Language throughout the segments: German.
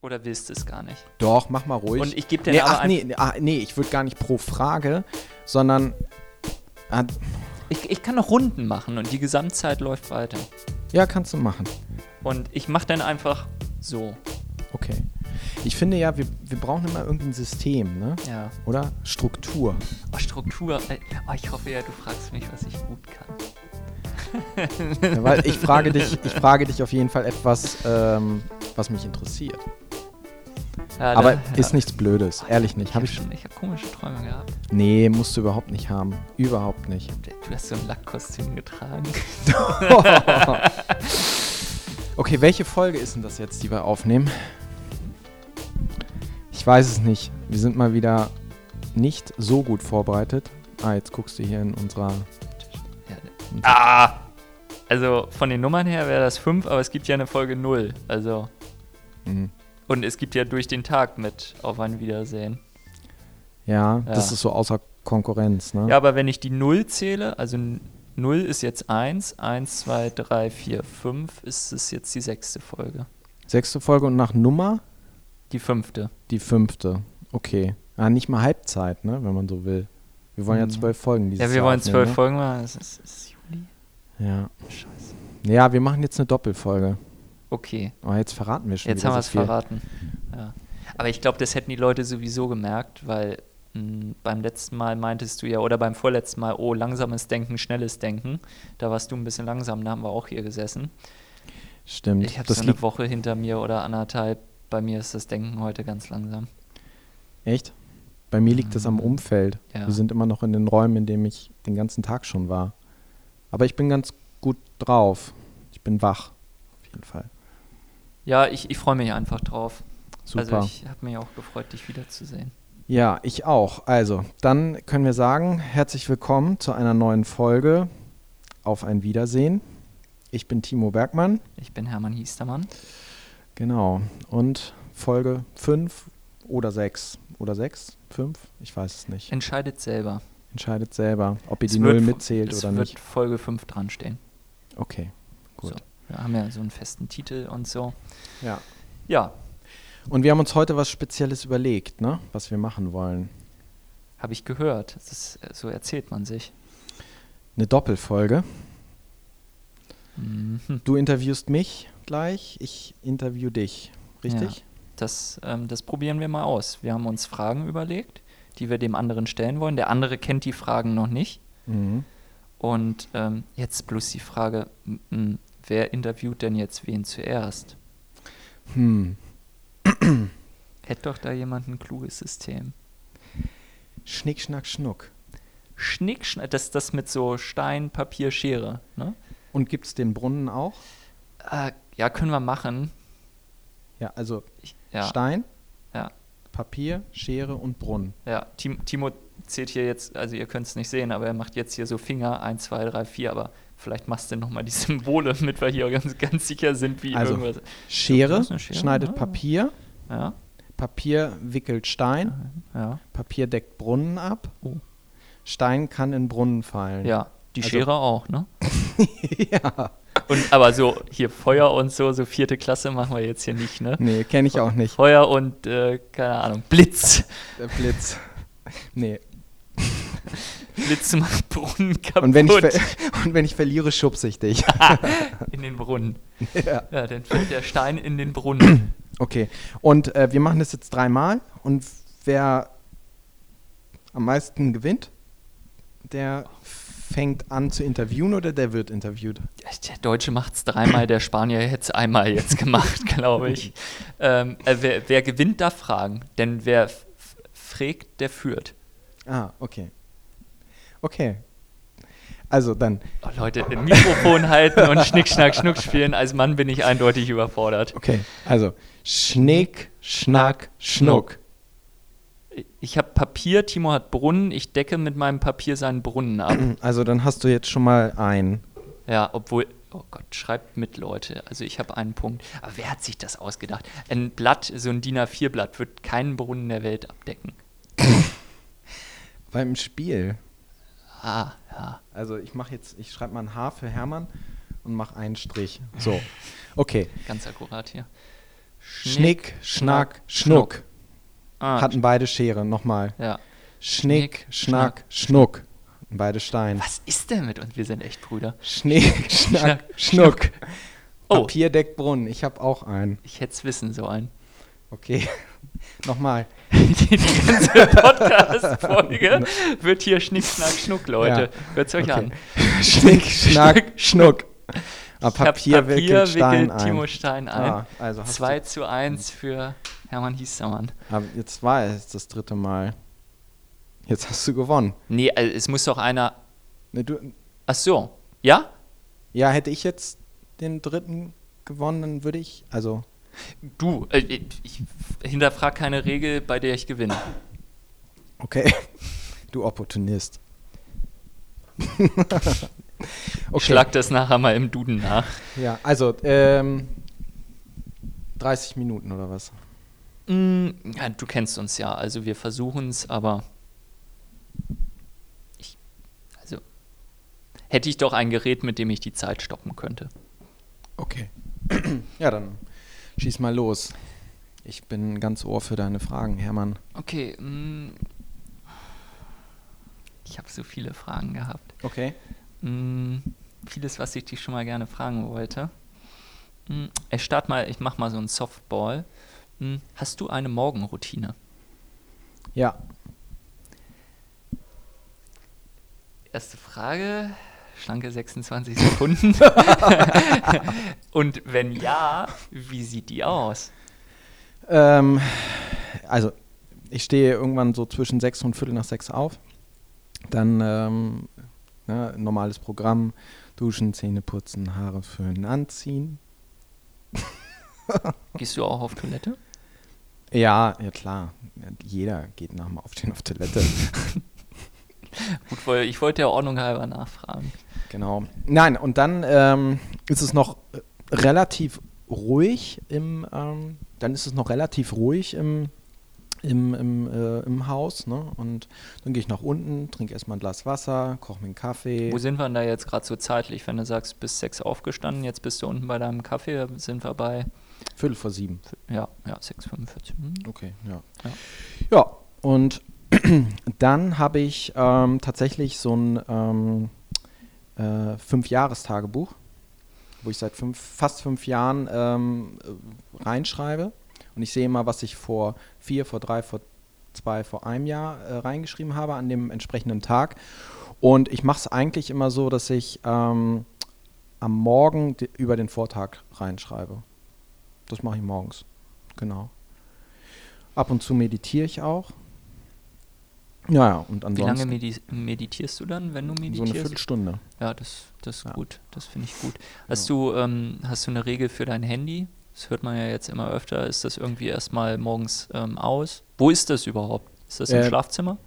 Oder willst du es gar nicht? Doch, mach mal ruhig. Und ich gebe dir nee, aber ach, nee, nee, ah, nee, ich würde gar nicht pro Frage, sondern. Ah, Ich, ich kann noch Runden machen und die Gesamtzeit läuft weiter. ja, kannst du machen. Und ich mache dann einfach so. Okay. Ich finde ja, wir, wir brauchen immer irgendein System, ne? Ja. Oder? Struktur. Oh, Struktur. äh, Oh, ich hoffe ja, du fragst mich, was ich gut kann. Ja, weil ich frage dich, ich frage dich auf jeden Fall etwas, ähm, was mich interessiert. Ja, Aber da- ist ja. nichts Blödes, ehrlich nicht. Ich Hab habe habe komische Träume gehabt. Nee, musst du überhaupt nicht haben. Überhaupt nicht. Du hast so ein Lackkostüm getragen. Okay, welche Folge ist denn das jetzt, die wir aufnehmen? Ich weiß es nicht. Wir sind mal wieder nicht so gut vorbereitet. Ah, jetzt guckst du hier in unserer. Ja, ah! Also von den Nummern her wäre das 5, aber es gibt ja eine Folge 0. Also. Mhm. Und es gibt ja durch den Tag mit Auf ein Wiedersehen. Ja, Ja. das ist so außer Konkurrenz, ne? Ja, aber wenn ich die 0 zähle, also 0 ist jetzt 1, 1, 2, 3, 4, 5, ist es jetzt die sechste Folge. Sechste Folge und nach Nummer Die fünfte. die fünfte. Okay. Ah, nicht mal Halbzeit, ne, wenn man so will. Wir wollen ja Mhm. zwölf Folgen dieses Ja, wir Jahr wollen zwölf ne? Folgen machen. Es ist, es ist Juli. Ja. Scheiße. ja, wir machen jetzt eine Doppelfolge. Okay, Aber jetzt verraten wir schon jetzt haben wir es verraten. Ja. Aber ich glaube, das hätten die Leute sowieso gemerkt, weil mh, beim letzten Mal meintest du ja, oder beim vorletzten Mal, oh, langsames Denken, schnelles Denken. Da warst du ein bisschen langsam, da haben wir auch hier gesessen. Stimmt. Ich habe so eine Woche hinter mir oder anderthalb. Bei mir ist das Denken heute ganz langsam. echt. Bei mir liegt das am Umfeld. Ja. Wir sind immer noch in den Räumen, in denen ich den ganzen Tag schon war. Aber ich bin ganz gut drauf. Ich bin wach. Auf jeden Fall. Ja, ich, ich freue mich einfach drauf. Super. Also ich habe mich auch gefreut, dich wiederzusehen. Ja, ich auch. Also, dann können wir sagen, herzlich willkommen zu einer neuen Folge auf ein Wiedersehen. Ich bin Timo Bergmann, Ich bin Hermann Hiestermann. genau. Und Folge 5 oder 6 oder 6, 5, ich weiß es nicht. Entscheidet selber. Entscheidet selber, ob ihr Es die wird Null mitzählt es oder wird nicht. Folge 5 dran stehen. Okay, gut. So. Wir haben ja so einen festen Titel und so. Ja. Ja, Und wir haben uns heute was Spezielles überlegt, ne? was wir machen wollen. habe ich gehört. Ist, äh, so erzählt man sich. Eine Doppelfolge. Mhm. Du interviewst mich gleich, ich interview dich. Richtig? Das, ähm, das probieren wir mal aus. Wir haben uns Fragen überlegt, die wir dem anderen stellen wollen. Der andere kennt die Fragen noch nicht. Mhm. Und ähm, jetzt bloß die Frage, wer interviewt denn jetzt wen zuerst? Hm. Hätte doch da jemand ein kluges System. Schnick, schnack, schnuck. Schnick, schnack, das das mit so Stein, Papier, Schere. Ne? Und gibt es den Brunnen auch? Äh, ja, können wir machen. Ja, also Ich, ja, Stein, ja, Papier, Schere und Brunnen. ja. Tim, Timo zählt hier jetzt, also ihr könnt es nicht sehen, aber er macht jetzt hier so Finger, 1, 2, 3, 4, aber vielleicht machst du nochmal die Symbole, damit wir hier ganz, ganz sicher sind, wie Also, irgendwas. Schere, Schere, schneidet ja. Papier, Ja, Papier wickelt Stein, ja, Papier deckt Brunnen ab, Oh. Stein kann in Brunnen fallen. ja. Die Also- Schere auch, ne? ja. Und aber so hier Feuer und so, so vierte Klasse machen wir jetzt hier nicht, ne? Nee, kenne ich auch nicht. Feuer und äh, keine Ahnung, Blitz. Der Blitz. Nee. Blitz macht Brunnen kaputt Und wenn ich, und wenn ich verliere, schubse ich dich. in den Brunnen. ja. Ja, dann fällt der Stein in den Brunnen. Okay. Und äh, wir machen das jetzt dreimal. Und wer am meisten gewinnt, der fängt an zu interviewen oder der wird interviewt. Der Deutsche macht es dreimal, der Spanier hätte es einmal jetzt gemacht, glaube ich. Ähm, äh, wer, wer gewinnt, darf fragen. Denn wer f- f- fragt, der führt. Ah, okay. Okay. Also dann, Oh, Leute, ein Mikrofon halten und Schnick, Schnack, Schnuck spielen. Als Mann bin ich eindeutig überfordert. okay. Also, Schnick, Schnack, Schnuck. Ich habe Papier, Timo hat Brunnen. Ich decke mit meinem Papier seinen Brunnen ab. Also dann hast du jetzt schon mal ein. Ja, obwohl, oh Gott, schreibt mit, Leute. Also ich habe einen Punkt. Aber wer hat sich das ausgedacht? Ein Blatt, so ein DIN A4-Blatt, wird keinen Brunnen der Welt abdecken. Beim Spiel. Ah, ja. Also ich mache jetzt, ich schreibe mal ein H für Hermann und mache einen Strich. So. Okay. Ganz akkurat hier. Schnick, Schnack, Schnuck. Ah, Hatten beide Schere. Nochmal. ja. Schnick, Schnack, Schnuck. Beide Stein. Was ist denn mit uns? Wir sind echt Brüder. Schnick, Schnack, Schnuck. Oh. Papier deckt Brunnen. Ich habe auch einen. Ich hätte es wissen sollen. Okay. Nochmal. Die ganze Podcast-Folge wird hier Schnick, Schnack, Schnuck, Leute. Hört's euch Okay. an. Schnick, Schnack, Schnuck. Ah, hab Papier, wickelt Stein ein. Timo Stein ein. Ah, also hast 2 du, zu 1 für Hermann Hiestermann. aber jetzt war es das dritte Mal. Jetzt hast du gewonnen. Nee, also es muss doch einer. Ne, du, Ach so. Ja? ja, hätte ich jetzt den dritten gewonnen, dann würde ich, also, Du. Äh, ich hinterfrag keine Regel, bei der ich gewinne. okay. Du Opportunist. Ich schlag das nachher mal im Duden nach. Ja, also, ähm, 30 Minuten oder was? Mm, ja, du kennst uns ja, also wir versuchen es, aber ich, also hätte ich doch ein Gerät, mit dem ich die Zeit stoppen könnte. Okay. ja, dann schieß mal los. Ich bin ganz Ohr für deine Fragen, Hermann. Okay, mm, ich habe so viele Fragen gehabt. Okay. Mm, vieles, was ich dich schon mal gerne fragen wollte. Mm, ich starte mal, ich mache mal so einen Softball. Hast du eine Morgenroutine? Ja. Erste Frage, schlanke 26 Sekunden. Und wenn ja, wie sieht die aus? Ähm, also, ich stehe irgendwann so zwischen sechs und Viertel nach sechs auf. Dann ähm, ne, normales Programm, duschen, Zähne putzen, Haare föhnen, anziehen. Gehst du auch auf Toilette? Ja, ja klar. Jeder geht nach dem Aufstehen auf Toilette. Gut, ich wollte ja Ordnung halber nachfragen. Genau. Nein, und dann ähm, ist es noch relativ ruhig im, ähm, dann ist es noch relativ ruhig im, im, im, äh, im Haus, ne? Und dann gehe ich nach unten, trinke erstmal ein Glas Wasser, koche mir einen Kaffee. Wo sind wir denn da jetzt gerade so zeitlich? Wenn du sagst, bis sechs aufgestanden, jetzt bist du unten bei deinem Kaffee, sind wir bei, Viertel vor sieben. ja, ja, 6,45. Hm. Okay, ja. Ja. Ja, und dann habe ich ähm, tatsächlich so ein ähm, äh, Fünf-Jahres-Tagebuch, wo ich seit fünf, fast fünf Jahren ähm, äh, reinschreibe. Und ich sehe immer, was ich vor vier, vor drei, vor zwei, vor einem Jahr äh, reingeschrieben habe an dem entsprechenden Tag. Und ich mache es eigentlich immer so, dass ich ähm, am Morgen über den Vortag reinschreibe. Das mache ich morgens. Genau. Ab und zu meditiere ich auch. Ja, ja, und Wie ansonsten lange medi meditierst du dann, wenn du so eine meditierst? Viertelstunde. ja, das, das ist Ja. gut. Das finde ich gut. Hast, du, ähm, hast du eine Regel für dein Handy? Das hört man ja jetzt immer öfter. Ist das irgendwie erstmal morgens ähm, aus? Wo ist das überhaupt? Ist das im Äh, Schlafzimmer?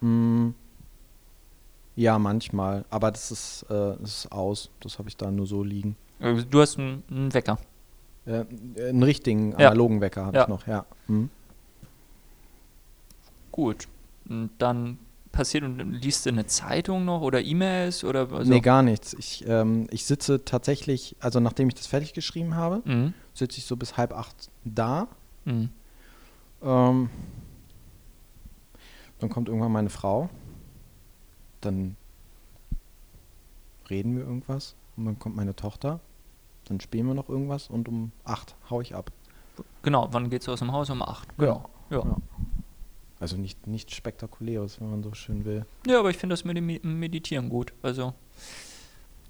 Mm, ja, manchmal. Aber das ist, äh, das ist aus. Das habe ich da nur so liegen. Äh, Du hast einen, Wecker. Äh, einen richtigen Ja. analogen Wecker habe Ja. ich noch, ja. Mhm. Gut. Und dann passiert und liest du eine Zeitung noch oder E-Mails oder also, Nee, gar nichts. Ich, ähm, ich sitze tatsächlich, also nachdem ich das fertig geschrieben habe, Mhm. sitze ich so bis halb acht da. Mhm. Ähm, dann kommt irgendwann meine Frau. Dann reden wir irgendwas. Und dann kommt meine Tochter. Dann spielen wir noch irgendwas und um acht hau ich ab. Genau, wann geht's aus dem Haus? Um 8. Genau. Ja. Ja. Also nicht, nicht spektakuläres, wenn man so schön will. Ja, aber ich finde das mit dem Me- Meditieren gut. Also,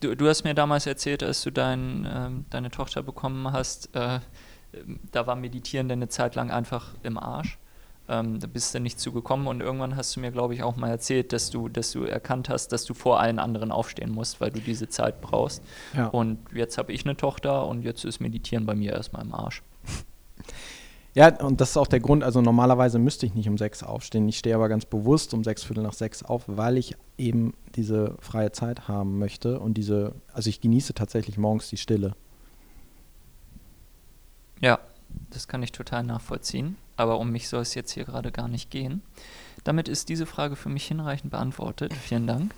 du, du hast mir damals erzählt, als du dein, ähm, deine Tochter bekommen hast, äh, da war Meditieren dann eine Zeit lang einfach im Arsch. Ähm, da bist du nicht zugekommen und irgendwann hast du mir, glaube ich, auch mal erzählt, dass du, dass du erkannt hast, dass du vor allen anderen aufstehen musst, weil du diese Zeit brauchst. Ja. Und jetzt habe ich eine Tochter und jetzt ist Meditieren bei mir erstmal im Arsch. Ja, und das ist auch der Grund, also normalerweise müsste ich nicht um sechs aufstehen. Ich stehe aber ganz bewusst um sechs Viertel nach sechs auf, weil ich eben diese freie Zeit haben möchte und diese, also ich genieße tatsächlich morgens die Stille. Ja, das kann ich total nachvollziehen. Aber um mich soll es jetzt hier gerade gar nicht gehen. Damit ist diese Frage für mich hinreichend beantwortet. Vielen Dank.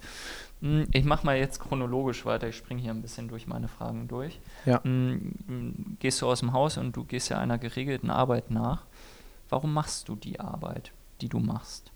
Hm, ich mache mal jetzt chronologisch weiter. Ich springe hier ein bisschen durch meine Fragen durch. Ja. Hm, Gehst du aus dem Haus und du gehst ja einer geregelten Arbeit nach. Warum machst du die Arbeit, die du machst?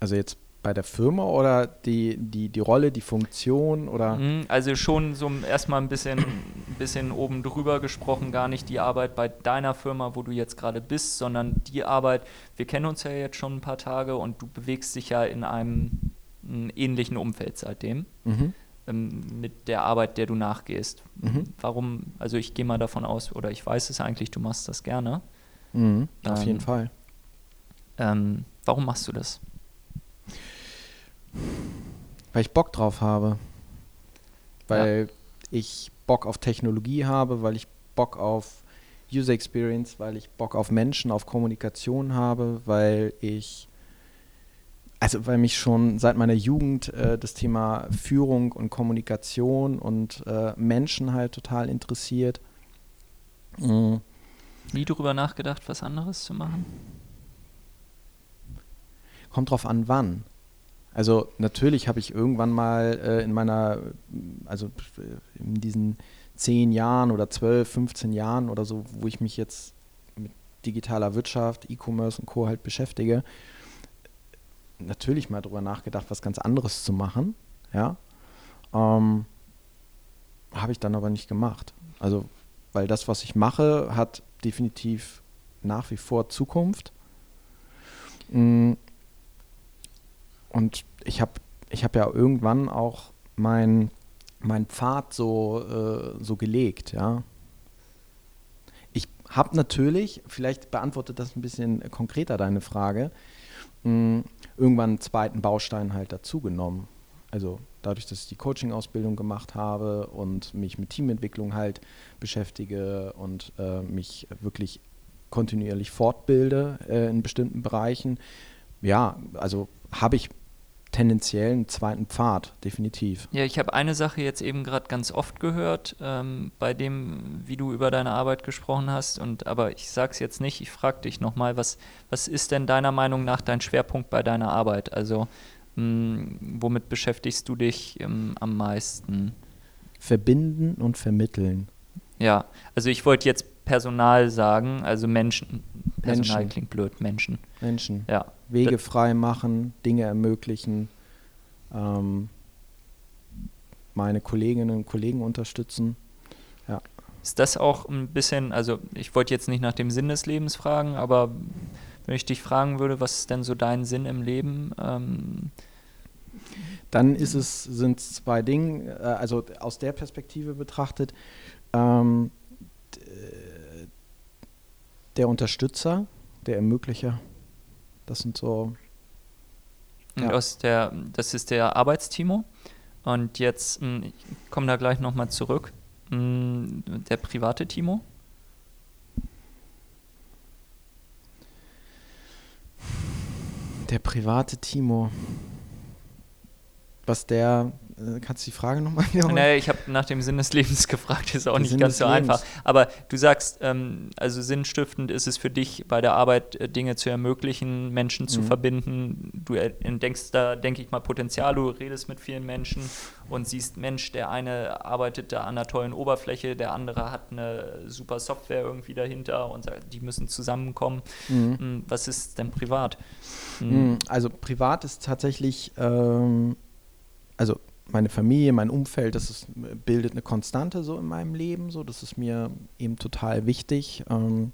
Also jetzt bei der Firma oder die, die, die Rolle, die Funktion oder? Hm, Also schon so erstmal ein bisschen, ein bisschen oben drüber gesprochen, gar nicht die Arbeit bei deiner Firma, wo du jetzt gerade bist, sondern die Arbeit, wir kennen uns ja jetzt schon ein paar Tage und du bewegst dich ja in einem, einem ähnlichen Umfeld seitdem. Mhm. ähm, mit der Arbeit, der du nachgehst. Mhm. Warum, also ich gehe mal davon aus, oder ich weiß es eigentlich, du machst das gerne. Mhm. Auf Ähm, jeden Fall. Ähm, warum machst du das? Weil ich Bock drauf habe. Weil ich Bock auf Technologie habe, weil ich Bock auf User Experience, weil ich Bock auf Menschen, auf Kommunikation habe, weil ich, also weil mich schon seit meiner Jugend äh, das Thema Führung und Kommunikation und äh, Menschen halt total interessiert. Mm. Nie darüber nachgedacht, was anderes zu machen? Kommt drauf an, wann. Also natürlich habe ich irgendwann mal äh, in meiner, also äh, in diesen zehn Jahren oder zwölf, 15 Jahren oder so, wo ich mich jetzt mit digitaler Wirtschaft, E-Commerce und Co. halt beschäftige, natürlich mal darüber nachgedacht, was ganz anderes zu machen. Ja. Ähm, habe ich dann aber nicht gemacht. Also, weil das, was ich mache, hat definitiv nach wie vor Zukunft. Mm, Und ich habe ich hab ja irgendwann auch mein, mein Pfad so, äh, so gelegt, ja. Ich habe natürlich, vielleicht beantwortet das ein bisschen konkreter deine Frage, mh, irgendwann einen zweiten Baustein halt dazugenommen. Also dadurch, dass ich die Coaching-Ausbildung gemacht habe und mich mit Teamentwicklung halt beschäftige und äh, mich wirklich kontinuierlich fortbilde äh, in bestimmten Bereichen, ja, also habe ich tendenziell einen zweiten Pfad, definitiv. Ja, ich habe eine Sache jetzt eben gerade ganz oft gehört, ähm, bei dem, wie du über deine Arbeit gesprochen hast. Und aber ich sage es jetzt nicht. Ich frage dich nochmal, was was ist denn deiner Meinung nach dein Schwerpunkt bei deiner Arbeit? Also mh, womit beschäftigst du dich ähm, am meisten? Verbinden und vermitteln. Ja, also ich wollte jetzt Personal sagen, also Menschen. Personal Menschen. klingt blöd, Menschen. Menschen. Ja. Wege frei machen, Dinge ermöglichen, ähm, meine Kolleginnen und Kollegen unterstützen. Ist das auch ein bisschen, also ich wollte jetzt nicht nach dem Sinn des Lebens fragen, aber wenn ich dich fragen würde, was ist denn so dein Sinn im Leben? Ähm, Dann ist es, sind es zwei Dinge, äh, also aus der Perspektive betrachtet, ähm, d- äh, der Unterstützer, der Ermöglicher, das sind so, Ja. aus der, das ist der Arbeitstimo. Und jetzt, mh, ich komme da gleich nochmal zurück. Mh, Der private Timo. der private Timo. Was der, kannst du die Frage nochmal wiederholen? Naja, ich habe nach dem Sinn des Lebens gefragt, ist auch Der nicht Sinn ganz so Lebens. einfach. Aber du sagst, ähm, also sinnstiftend ist es für dich bei der Arbeit, äh, Dinge zu ermöglichen, Menschen zu Mhm. verbinden. Du er- entdeckst da, denke ich mal, Potenzial, du redest mit vielen Menschen und siehst, Mensch, der eine arbeitet da an einer tollen Oberfläche, der andere hat eine super Software irgendwie dahinter und sagt, die müssen zusammenkommen. Mhm. Mm, Was ist denn privat? Mm, Also privat ist tatsächlich, ähm, also meine Familie, mein Umfeld, das ist, bildet eine Konstante so in meinem Leben. So, das ist mir eben total wichtig. Ähm,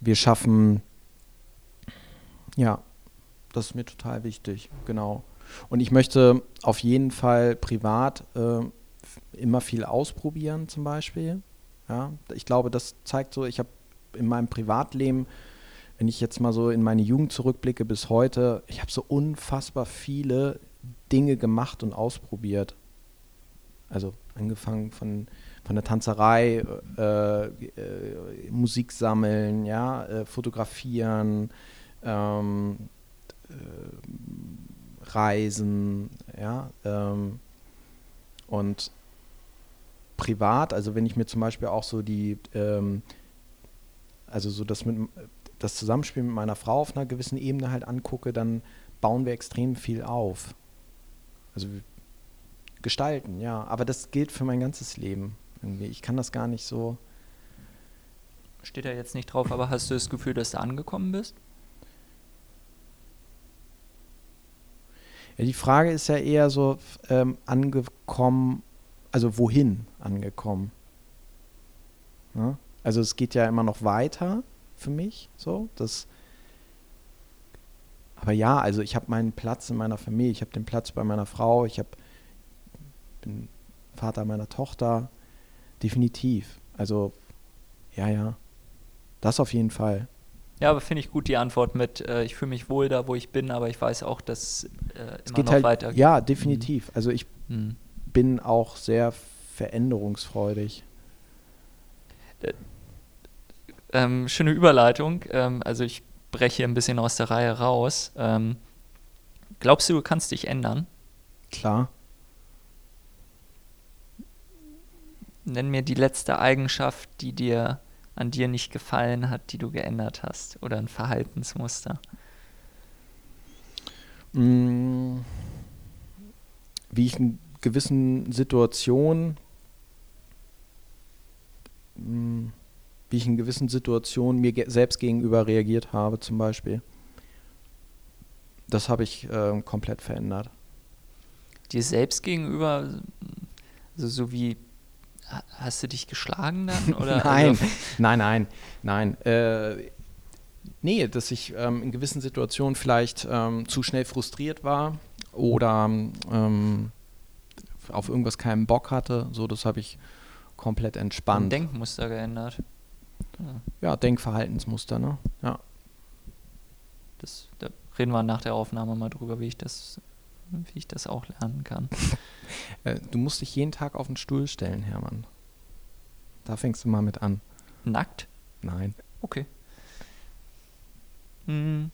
wir schaffen, ja, das ist mir total wichtig, genau. Und ich möchte auf jeden Fall privat äh, immer viel ausprobieren, zum Beispiel. Ja, ich glaube, das zeigt so, ich habe in meinem Privatleben wenn ich jetzt mal so in meine Jugend zurückblicke bis heute, ich habe so unfassbar viele Dinge gemacht und ausprobiert. Also angefangen von, von der Tanzerei, äh, äh, Musik sammeln, ja, äh, fotografieren, ähm, äh, Reisen, ja, ähm, und privat, also wenn ich mir zum Beispiel auch so die, ähm, also so das mit das Zusammenspiel mit meiner Frau auf einer gewissen Ebene halt angucke, dann bauen wir extrem viel auf. Also gestalten, ja. Aber das gilt für mein ganzes Leben. Irgendwie. Ich kann das gar nicht so. Steht da jetzt nicht drauf, aber hast du das Gefühl, dass du angekommen bist? Ja, die Frage ist ja eher so ähm, angekommen, also wohin angekommen? Ja? Also es geht ja immer noch weiter für mich, so. Das, aber ja, also ich habe meinen Platz in meiner Familie, ich habe den Platz bei meiner Frau, ich hab, bin Vater meiner Tochter, definitiv. Also ja, ja, das auf jeden Fall. Ja, aber finde ich gut die Antwort mit, äh, ich fühle mich wohl da, wo ich bin, aber ich weiß auch, dass äh, Es immer geht noch halt, weiter ja, definitiv. Also ich Mhm. bin auch sehr veränderungsfreudig. Ähm, schöne Überleitung. Ähm, also ich breche ein bisschen aus der Reihe raus. Ähm, glaubst du, du kannst dich ändern? Klar. Nenn mir die letzte Eigenschaft, die dir an dir nicht gefallen hat, die du geändert hast. Oder ein Verhaltensmuster. Mm, Wie ich in gewissen Situationen, mm, wie ich in gewissen Situationen mir ge selbst gegenüber reagiert habe, zum Beispiel. Das habe ich ähm, komplett verändert. Dir selbst gegenüber, also so wie, ha- hast du dich geschlagen dann? Oder, nein, Also, nein, nein, nein. Äh, nee, dass ich ähm, in gewissen Situationen vielleicht ähm, zu schnell frustriert war oder ähm, auf irgendwas keinen Bock hatte. So, das habe ich komplett ein entspannt. Denkmuster geändert. Ja, Denkverhaltensmuster, ne? Ja. das, da reden wir nach der Aufnahme mal drüber, wie ich das, wie ich das auch lernen kann. Äh, du musst dich jeden Tag auf den Stuhl stellen, Hermann. Da fängst du mal mit an. Nackt? Nein. Okay. Hm.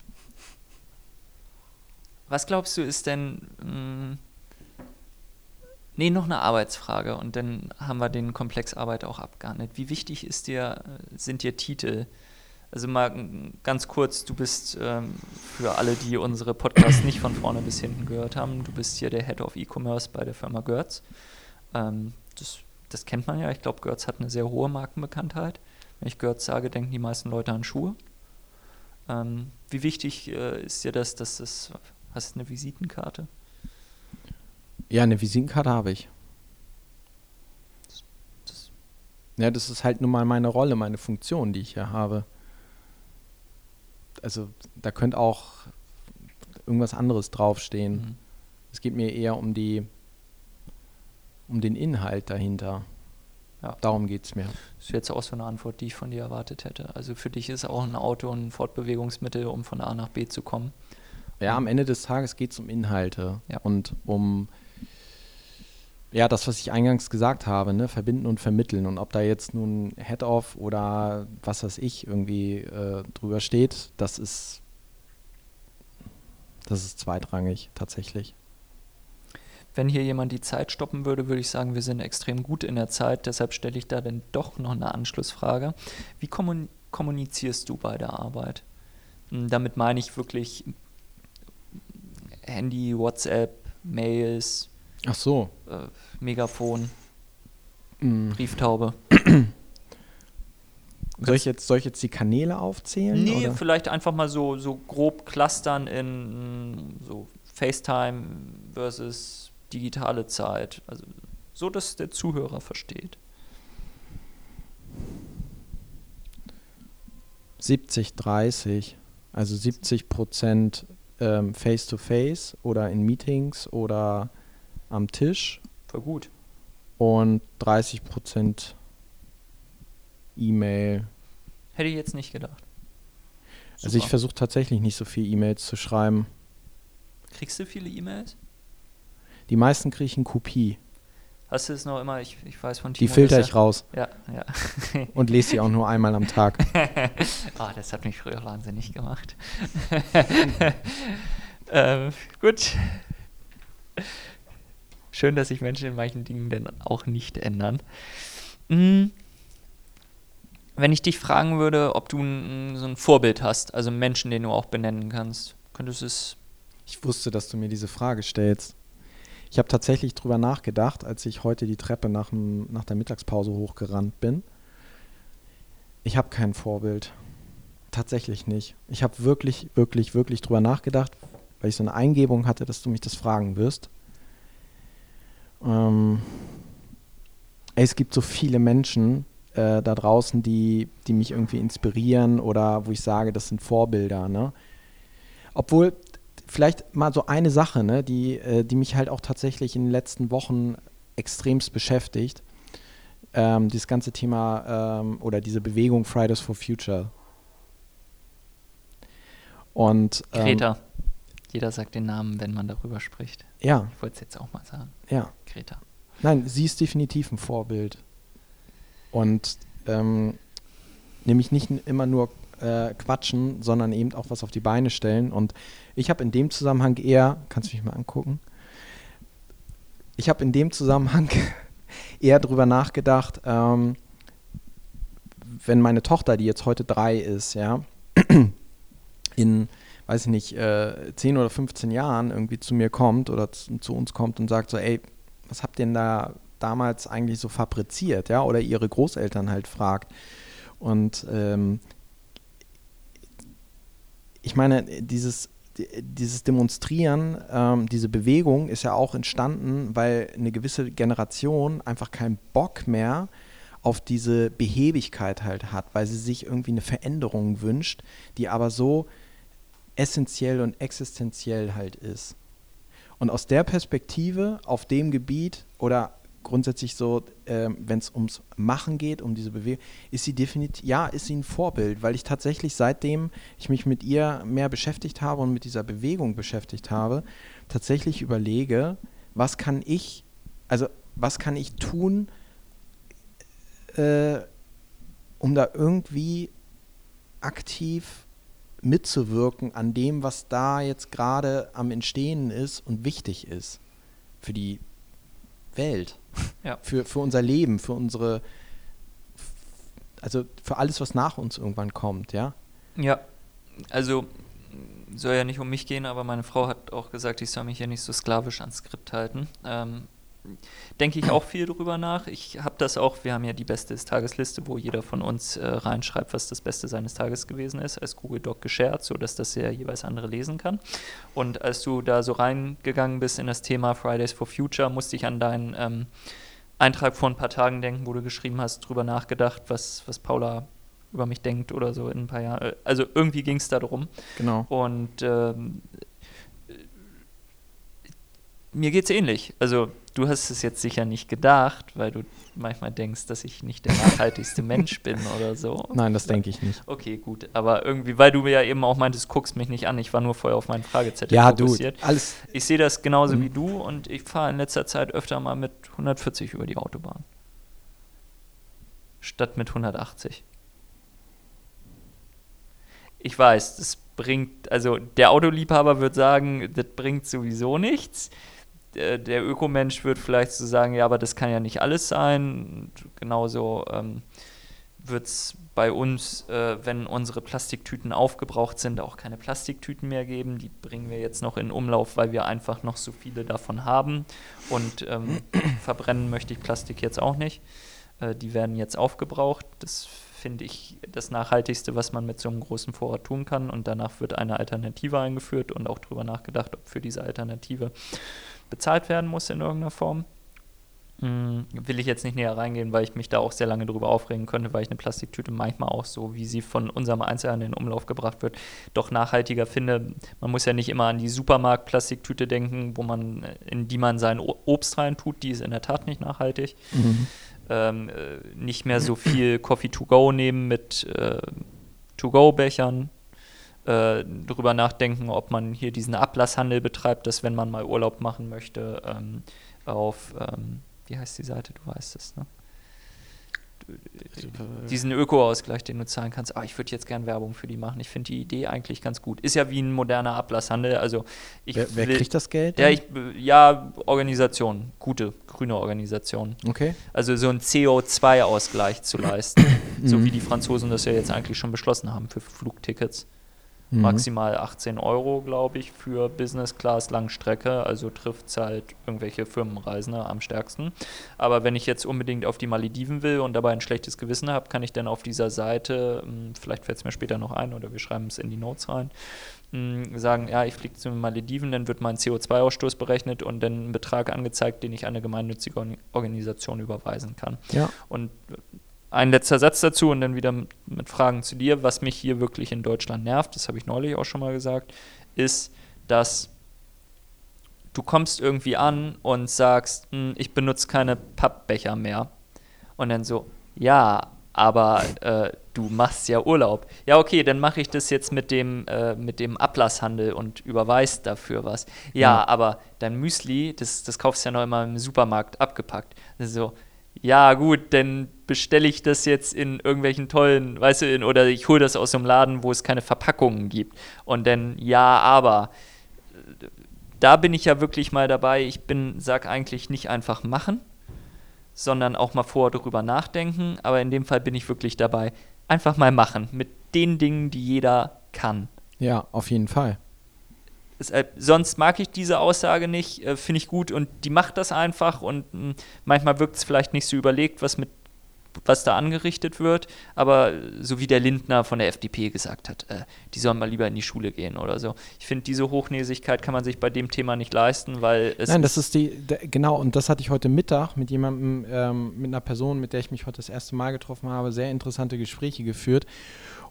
Was glaubst du ist denn. Hm, nee, noch eine Arbeitsfrage und dann haben wir den Komplex Arbeit auch abgehandelt. Wie wichtig ist dir, äh, sind dir Titel? Also mal ganz kurz, du bist ähm, für alle, die unsere Podcasts nicht von vorne bis hinten gehört haben, du bist hier der Head of E-Commerce bei der Firma Götz. Ähm, das, das kennt man ja. Ich glaube, Götz hat eine sehr hohe Markenbekanntheit. Wenn ich Götz sage, denken die meisten Leute an Schuhe. Ähm, wie wichtig äh, ist dir das, dass das, hast du eine Visitenkarte? Ja, eine Visitenkarte habe ich. Das, Ja, das ist halt nun mal meine Rolle, meine Funktion, die ich hier habe. Also da könnte auch irgendwas anderes draufstehen. mhm. Es geht mir eher um die, um den Inhalt dahinter. Ja. Darum geht es mir. Das ist jetzt auch so eine Antwort, die ich von dir erwartet hätte. Also für dich ist auch ein Auto ein Fortbewegungsmittel, um von A nach B zu kommen. Ja, am Ende des Tages geht es um Inhalte Ja. und um ja, das, was ich eingangs gesagt habe, ne, verbinden und vermitteln. Und ob da jetzt nun Head-Off oder was weiß ich irgendwie äh, drüber steht, das ist das ist zweitrangig tatsächlich. Wenn hier jemand die Zeit stoppen würde, würde ich sagen, wir sind extrem gut in der Zeit. Deshalb stelle ich da dann doch noch eine Anschlussfrage. Wie kommun kommunizierst du bei der Arbeit? Hm, Damit meine ich wirklich Handy, WhatsApp, Mails, Ach so. äh, Megafon, Mm. Brieftaube. Soll ich jetzt, soll ich jetzt die Kanäle aufzählen? Nee, oder? vielleicht einfach mal so, so grob clustern in so FaceTime versus digitale Zeit. Also so, dass der Zuhörer versteht. 70, 30. Also 70 Prozent ähm, Face-to-Face oder in Meetings oder am Tisch Voll gut. und 30 Prozent E-Mail. Hätte ich jetzt nicht gedacht. Also ich Super. versuche tatsächlich nicht so viel E-Mails zu schreiben. Kriegst du viele E-Mails? Die meisten kriege ich in Kopie. Hast du es noch immer? Ich, ich weiß von Die Timo. filter dass ich raus Ja, ja. und lese sie auch nur einmal am Tag. Ah, das hat mich früher wahnsinnig gemacht. ähm, gut. Schön, dass sich Menschen in manchen Dingen denn auch nicht ändern. Mm, Wenn ich dich fragen würde, ob du ein, so ein Vorbild hast, also Menschen, den du auch benennen kannst, könntest du es Ich wusste, dass du mir diese Frage stellst. Ich habe tatsächlich drüber nachgedacht, als ich heute die Treppe nach, dem, nach der Mittagspause hochgerannt bin. Ich habe kein Vorbild. Tatsächlich nicht. Ich habe wirklich, wirklich, wirklich drüber nachgedacht, weil ich so eine Eingebung hatte, dass du mich das fragen wirst. Ähm, es gibt so viele Menschen äh, da draußen, die, die mich irgendwie inspirieren oder wo ich sage, das sind Vorbilder. Ne? Obwohl, vielleicht mal so eine Sache, ne, die, äh, die mich halt auch tatsächlich in den letzten Wochen extremst beschäftigt. Ähm, dieses ganze Thema ähm, oder diese Bewegung Fridays for Future. Und, ähm, Greta. Jeder sagt den Namen, wenn man darüber spricht. Ja. Ich wollte es jetzt auch mal sagen. Ja. Greta. Nein, sie ist definitiv ein Vorbild. Und ähm, nämlich nicht immer nur äh, quatschen, sondern eben auch was auf die Beine stellen. Und ich habe in dem Zusammenhang eher, kannst du mich mal angucken? Ich habe in dem Zusammenhang eher drüber nachgedacht, ähm, wenn meine Tochter, die jetzt heute drei ist, ja, in, weiß ich nicht, äh, 10 oder 15 Jahren irgendwie zu mir kommt oder zu, zu uns kommt und sagt so, ey, was habt ihr denn da damals eigentlich so fabriziert, ja, oder ihre Großeltern halt fragt. Und ähm, ich meine, dieses, dieses Demonstrieren, ähm, diese Bewegung ist ja auch entstanden, weil eine gewisse Generation einfach keinen Bock mehr auf diese Behebigkeit halt hat, weil sie sich irgendwie eine Veränderung wünscht, die aber so essentiell und existenziell halt ist. Und aus der Perspektive, auf dem Gebiet oder grundsätzlich so, äh, wenn es ums Machen geht, um diese Bewegung, ist sie definitiv, ja, ist sie ein Vorbild, weil ich tatsächlich seitdem ich mich mit ihr mehr beschäftigt habe und mit dieser Bewegung beschäftigt habe, tatsächlich überlege, was kann ich, also was kann ich tun, äh, um da irgendwie aktiv mitzuwirken an dem, was da jetzt gerade am Entstehen ist und wichtig ist für die Welt, ja. für, für unser Leben, für unsere, also für alles, was nach uns irgendwann kommt, ja? Ja, also soll ja nicht um mich gehen, aber meine Frau hat auch gesagt, ich soll mich ja nicht so sklavisch ans Skript halten. Ähm, denke ich auch viel drüber nach. Ich habe das auch, wir haben ja die beste Tagesliste, wo jeder von uns äh, reinschreibt, was das Beste seines Tages gewesen ist, als Google Doc geshared, sodass das ja jeweils andere lesen kann. Und als du da so reingegangen bist in das Thema Fridays for Future, musste ich an deinen ähm, Eintrag vor ein paar Tagen denken, wo du geschrieben hast, drüber nachgedacht, was, was Paula über mich denkt oder so in ein paar Jahren. Also irgendwie ging es darum. Genau. Und ähm, mir geht es ähnlich. Also du hast es jetzt sicher nicht gedacht, weil du manchmal denkst, dass ich nicht der nachhaltigste Mensch bin oder so. Nein, das denke ich nicht. Okay, gut. Aber irgendwie, weil du ja eben auch meintest, guckst mich nicht an. Ich war nur vorher auf meinen Fragezettel ja, fokussiert. Du, alles. Ich sehe das genauso mhm. wie du und ich fahre in letzter Zeit öfter mal mit 140 über die Autobahn. Statt mit 180. Ich weiß, das bringt, also der Autoliebhaber wird sagen, das bringt sowieso nichts der Ökomensch wird vielleicht so sagen, ja, aber das kann ja nicht alles sein. Und genauso ähm, wird es bei uns, äh, wenn unsere Plastiktüten aufgebraucht sind, auch keine Plastiktüten mehr geben. Die bringen wir jetzt noch in Umlauf, weil wir einfach noch so viele davon haben. Und ähm, verbrennen möchte ich Plastik jetzt auch nicht. Äh, die werden jetzt aufgebraucht. Das finde ich das Nachhaltigste, was man mit so einem großen Vorrat tun kann. Und danach wird eine Alternative eingeführt und auch darüber nachgedacht, ob für diese Alternative bezahlt werden muss in irgendeiner Form. Hm, will ich jetzt nicht näher reingehen, weil ich mich da auch sehr lange drüber aufregen könnte, weil ich eine Plastiktüte manchmal auch so, wie sie von unserem Einzelhandel in Umlauf gebracht wird, doch nachhaltiger finde. Man muss ja nicht immer an die Supermarkt-Plastiktüte denken, wo man, in die man sein Obst reintut, die ist in der Tat nicht nachhaltig. Mhm. Ähm, äh, nicht mehr so viel Coffee to go nehmen mit äh, To-Go-Bechern, äh, darüber nachdenken, ob man hier diesen Ablasshandel betreibt, dass wenn man mal Urlaub machen möchte, ähm, auf, ähm, wie heißt die Seite, du weißt es, ne? diesen Öko-Ausgleich, den du zahlen kannst. Ah, ich würde jetzt gern Werbung für die machen. Ich finde die Idee eigentlich ganz gut. Ist ja wie ein moderner Ablasshandel. Also ich wer, wer will, kriegt das Geld? Ja, ich, ja, Organisation, gute grüne Organisation. Okay. Also so einen CO2-Ausgleich zu leisten, so wie die Franzosen das ja jetzt eigentlich schon beschlossen haben für Flugtickets. Mhm. Maximal 18 Euro, glaube ich, für Business Class Langstrecke. Also trifft es halt irgendwelche Firmenreisende am stärksten. Aber wenn ich jetzt unbedingt auf die Malediven will und dabei ein schlechtes Gewissen habe, kann ich dann auf dieser Seite, hm, vielleicht fällt es mir später noch ein oder wir schreiben es in die Notes rein, hm, sagen, ja, ich fliege zu den Malediven, dann wird mein CO2-Ausstoß berechnet und dann ein Betrag angezeigt, den ich an eine gemeinnützige Organisation überweisen kann. Ja. Und ein letzter Satz dazu und dann wieder mit Fragen zu dir. Was mich hier wirklich in Deutschland nervt, das habe ich neulich auch schon mal gesagt, ist, dass du kommst irgendwie an und sagst, hm, ich benutze keine Pappbecher mehr. Und dann so, ja, aber äh, du machst ja Urlaub. Ja, okay, dann mache ich das jetzt mit dem, äh, mit dem Ablasshandel und überweist dafür was. Ja, ja, aber dein Müsli, das, das kaufst du ja noch immer im Supermarkt abgepackt. So, ja, gut, dann bestelle ich das jetzt in irgendwelchen tollen, weißt du, in, oder ich hole das aus einem Laden, wo es keine Verpackungen gibt. Und dann, ja, aber da bin ich ja wirklich mal dabei. Ich bin, sag eigentlich nicht einfach machen, sondern auch mal vorher darüber nachdenken. Aber in dem Fall bin ich wirklich dabei. Einfach mal machen mit den Dingen, die jeder kann. Ja, auf jeden Fall. Äh, sonst mag ich diese Aussage nicht, äh, finde ich gut und die macht das einfach und mh, hm, manchmal wirkt es vielleicht nicht so überlegt, was mit was da angerichtet wird, aber so wie der Lindner von der FDP gesagt hat, äh, die sollen mal lieber in die Schule gehen oder so. Ich finde, diese Hochnäsigkeit kann man sich bei dem Thema nicht leisten, weil es. Nein, das ist die, der, genau, und das hatte ich heute Mittag mit jemandem, ähm, mit einer Person, mit der ich mich heute das erste Mal getroffen habe, sehr interessante Gespräche geführt.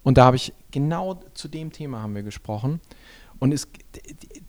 Und da habe ich genau zu dem Thema haben wir gesprochen. Und es,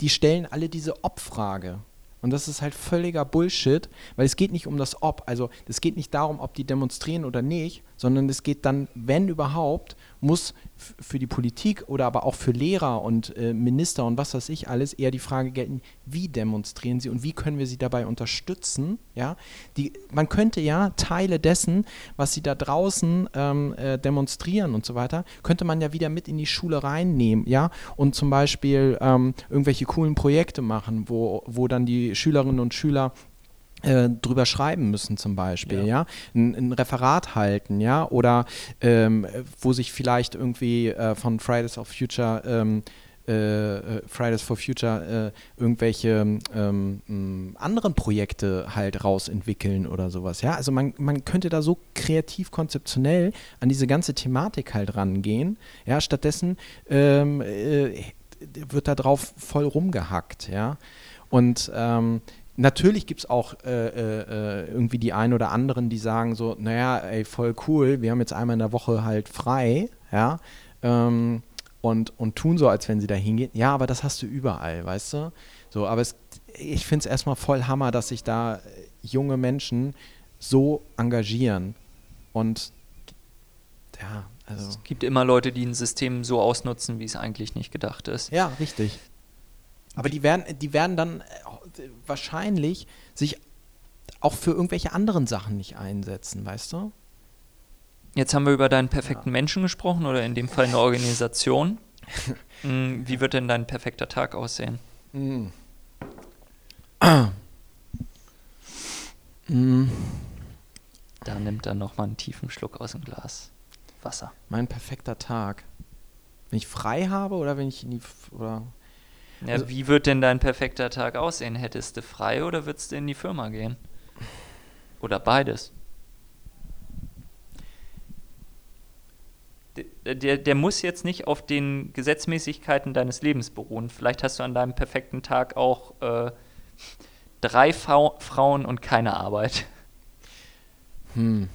die stellen alle diese Ob-Frage. Und das ist halt völliger Bullshit, weil es geht nicht um das Ob. Also es geht nicht darum, ob die demonstrieren oder nicht, sondern es geht dann, wenn überhaupt, muss für die Politik oder aber auch für Lehrer und äh, Minister und was weiß ich alles eher die Frage gelten, wie demonstrieren sie und wie können wir sie dabei unterstützen? Ja, die, man könnte ja Teile dessen, was sie da draußen ähm, äh, demonstrieren und so weiter, könnte man ja wieder mit in die Schule reinnehmen, ja, und zum Beispiel ähm, irgendwelche coolen Projekte machen, wo, wo dann die Schülerinnen und Schüler äh, drüber schreiben müssen zum Beispiel, ja, ja? Ein, ein, Referat halten, ja, oder ähm, wo sich vielleicht irgendwie äh, von Fridays for Future ähm, äh, äh Fridays for Future äh, irgendwelche ähm, anderen Projekte halt rausentwickeln oder sowas, ja. Also man, man könnte da so kreativ konzeptionell an diese ganze Thematik halt rangehen, ja. Stattdessen ähm, äh, wird da drauf voll rumgehackt, ja. Und ähm, Natürlich gibt es auch äh, äh, irgendwie die einen oder anderen, die sagen so, naja, ey, voll cool, wir haben jetzt einmal in der Woche halt frei, ja, ähm, und, und tun so, als wenn sie da hingehen. Ja, aber das hast du überall, weißt du? So, aber es, ich finde es erstmal voll Hammer, dass sich da junge Menschen so engagieren. Und ja, also. Es gibt immer Leute, die ein System so ausnutzen, wie es eigentlich nicht gedacht ist. Ja, richtig. Aber die werden, die werden dann wahrscheinlich sich auch für irgendwelche anderen Sachen nicht einsetzen, weißt du? Jetzt haben wir über deinen perfekten ja. Menschen gesprochen oder in dem Fall eine Organisation. Hm, wie wird denn dein perfekter Tag aussehen? Mm. Mm. Da nimmt er nochmal einen tiefen Schluck aus dem Glas Wasser. Mein perfekter Tag. Wenn ich frei habe oder wenn ich in die. Oder ja, also, wie wird denn dein perfekter Tag aussehen? Hättest du frei oder würdest du in die Firma gehen? Oder beides? Der, der, der, muss jetzt nicht auf den Gesetzmäßigkeiten deines Lebens beruhen. Vielleicht hast du an deinem perfekten Tag auch äh, drei Fa Frauen und keine Arbeit. Hm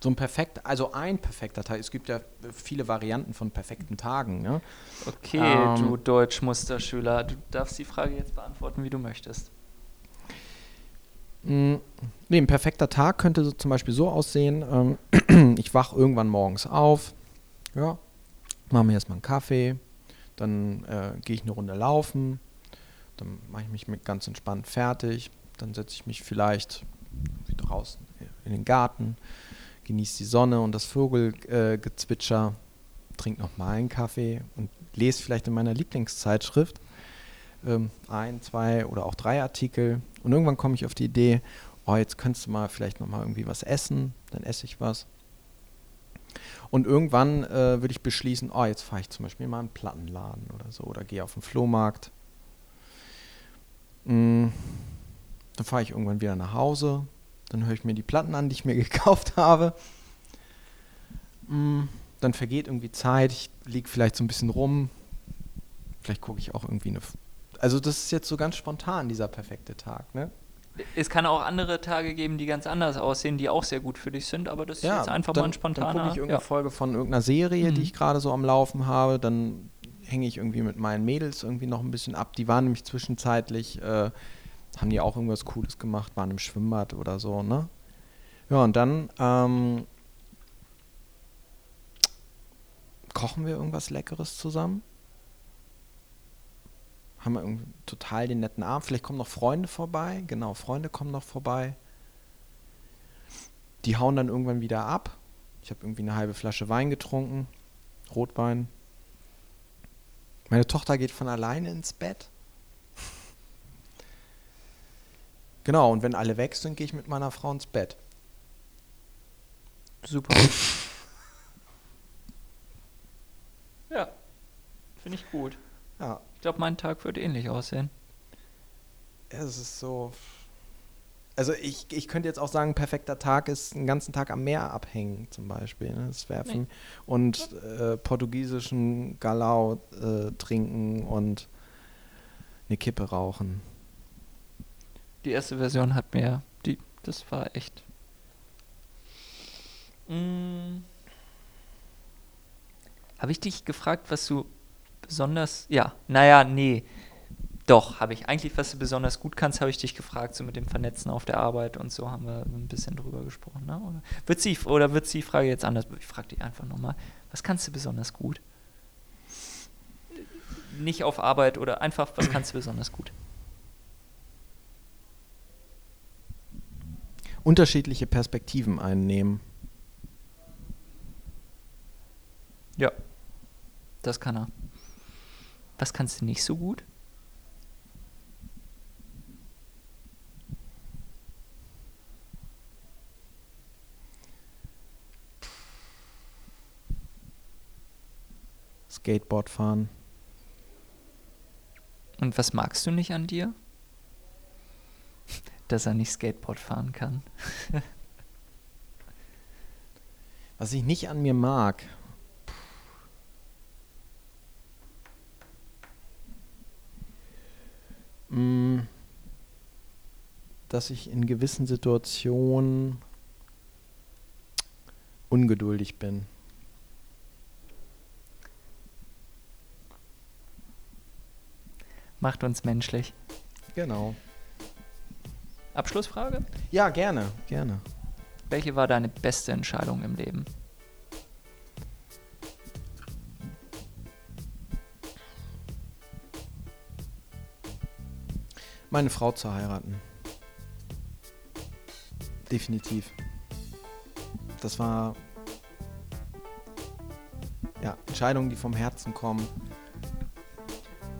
so ein perfekt, also ein perfekter Tag. Es gibt ja viele Varianten von perfekten Tagen. Ne? Okay, ähm, du Deutschmusterschüler, du darfst die Frage jetzt beantworten, wie du möchtest. Mh, nee, ein perfekter Tag könnte so zum Beispiel so aussehen: ähm, Ich wache irgendwann morgens auf, ja, mache mir erstmal einen Kaffee, dann äh, gehe ich eine Runde laufen, dann mache ich mich mit ganz entspannt fertig, dann setze ich mich vielleicht draußen in den Garten genieße die Sonne und das Vogelgezwitscher, trinke nochmal einen Kaffee und lese vielleicht in meiner Lieblingszeitschrift ähm, ein, zwei oder auch drei Artikel. Und irgendwann komme ich auf die Idee, oh, jetzt könntest du mal vielleicht nochmal irgendwie was essen, dann esse ich was. Und irgendwann äh, würde ich beschließen, oh, jetzt fahre ich zum Beispiel mal in einen Plattenladen oder so oder gehe auf den Flohmarkt. Mm, dann fahre ich irgendwann wieder nach Hause. Dann höre ich mir die Platten an, die ich mir gekauft habe. Mm, dann vergeht irgendwie Zeit. Ich liege vielleicht so ein bisschen rum. Vielleicht gucke ich auch irgendwie eine. Also, das ist jetzt so ganz spontan, dieser perfekte Tag, ne? Es kann auch andere Tage geben, die ganz anders aussehen, die auch sehr gut für dich sind, aber das ist jetzt einfach dann, mal ein spontaner. Dann gucke ich irgendeine ja. Folge von irgendeiner Serie, die Mhm. ich gerade so am Laufen habe. Dann hänge ich irgendwie mit meinen Mädels irgendwie noch ein bisschen ab. Die waren nämlich zwischenzeitlich, äh, haben die auch irgendwas Cooles gemacht, waren im Schwimmbad oder so, ne? Ja, und dann ähm, kochen wir irgendwas Leckeres zusammen. Haben wir total den netten Abend. Vielleicht kommen noch Freunde vorbei. Genau, Freunde kommen noch vorbei. Die hauen dann irgendwann wieder ab. Ich habe irgendwie eine halbe Flasche Wein getrunken. Rotwein. Meine Tochter geht von alleine ins Bett. Genau, und wenn alle weg sind, gehe ich mit meiner Frau ins Bett. Super. ja, finde ich gut. Ja, Ich glaube, mein Tag wird ähnlich aussehen. es ist so. Also ich, ich könnte jetzt auch sagen, perfekter Tag ist einen ganzen Tag am Meer abhängen, zum Beispiel. Ne? Das für Nee. Und äh, portugiesischen Galau äh, trinken und eine Kippe rauchen. Die erste Version hat mir, die, das war echt. Mm. Habe ich dich gefragt, was du besonders. Ja, naja, nee. Doch, habe ich. Eigentlich, was du besonders gut kannst, habe ich dich gefragt, so mit dem Vernetzen auf der Arbeit und so haben wir ein bisschen drüber gesprochen. Ne? Oder wird sie, oder wird sie die Frage jetzt anders? Ich frage dich einfach nochmal. Was kannst du besonders gut? Nicht auf Arbeit oder einfach, was kannst du besonders gut? Unterschiedliche Perspektiven einnehmen. Ja. Das kann er. Was kannst du nicht so gut? Skateboard fahren. Und was magst du nicht an dir? Dass er nicht Skateboard fahren kann. Was ich nicht an mir mag. Mm, Dass ich in gewissen Situationen ungeduldig bin. Macht uns menschlich. Genau. Abschlussfrage? Ja, gerne, gerne. Welche war deine beste Entscheidung im Leben? Meine Frau zu heiraten. Definitiv. Das war ja Entscheidungen, die vom Herzen kommen.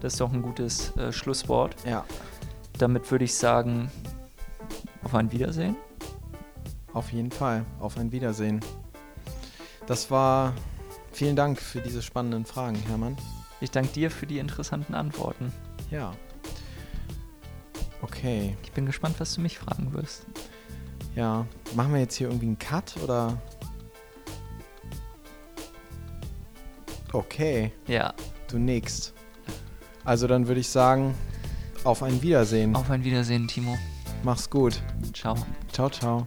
Das ist doch ein gutes äh, Schlusswort. Ja, Damit würde ich sagen, auf ein Wiedersehen. auf jeden Fall. Auf ein Wiedersehen. Das war. Vielen Dank für diese spannenden Fragen, Hermann. Ich danke dir für die interessanten Antworten. Ja. Okay. Ich bin gespannt, was du mich fragen wirst. Ja. Machen wir jetzt hier irgendwie einen Cut oder? Okay. Ja, Du nix. Also dann würde ich sagen, auf ein Wiedersehen. auf ein Wiedersehen, Timo. Mach's gut. Ciao. Ciao, ciao.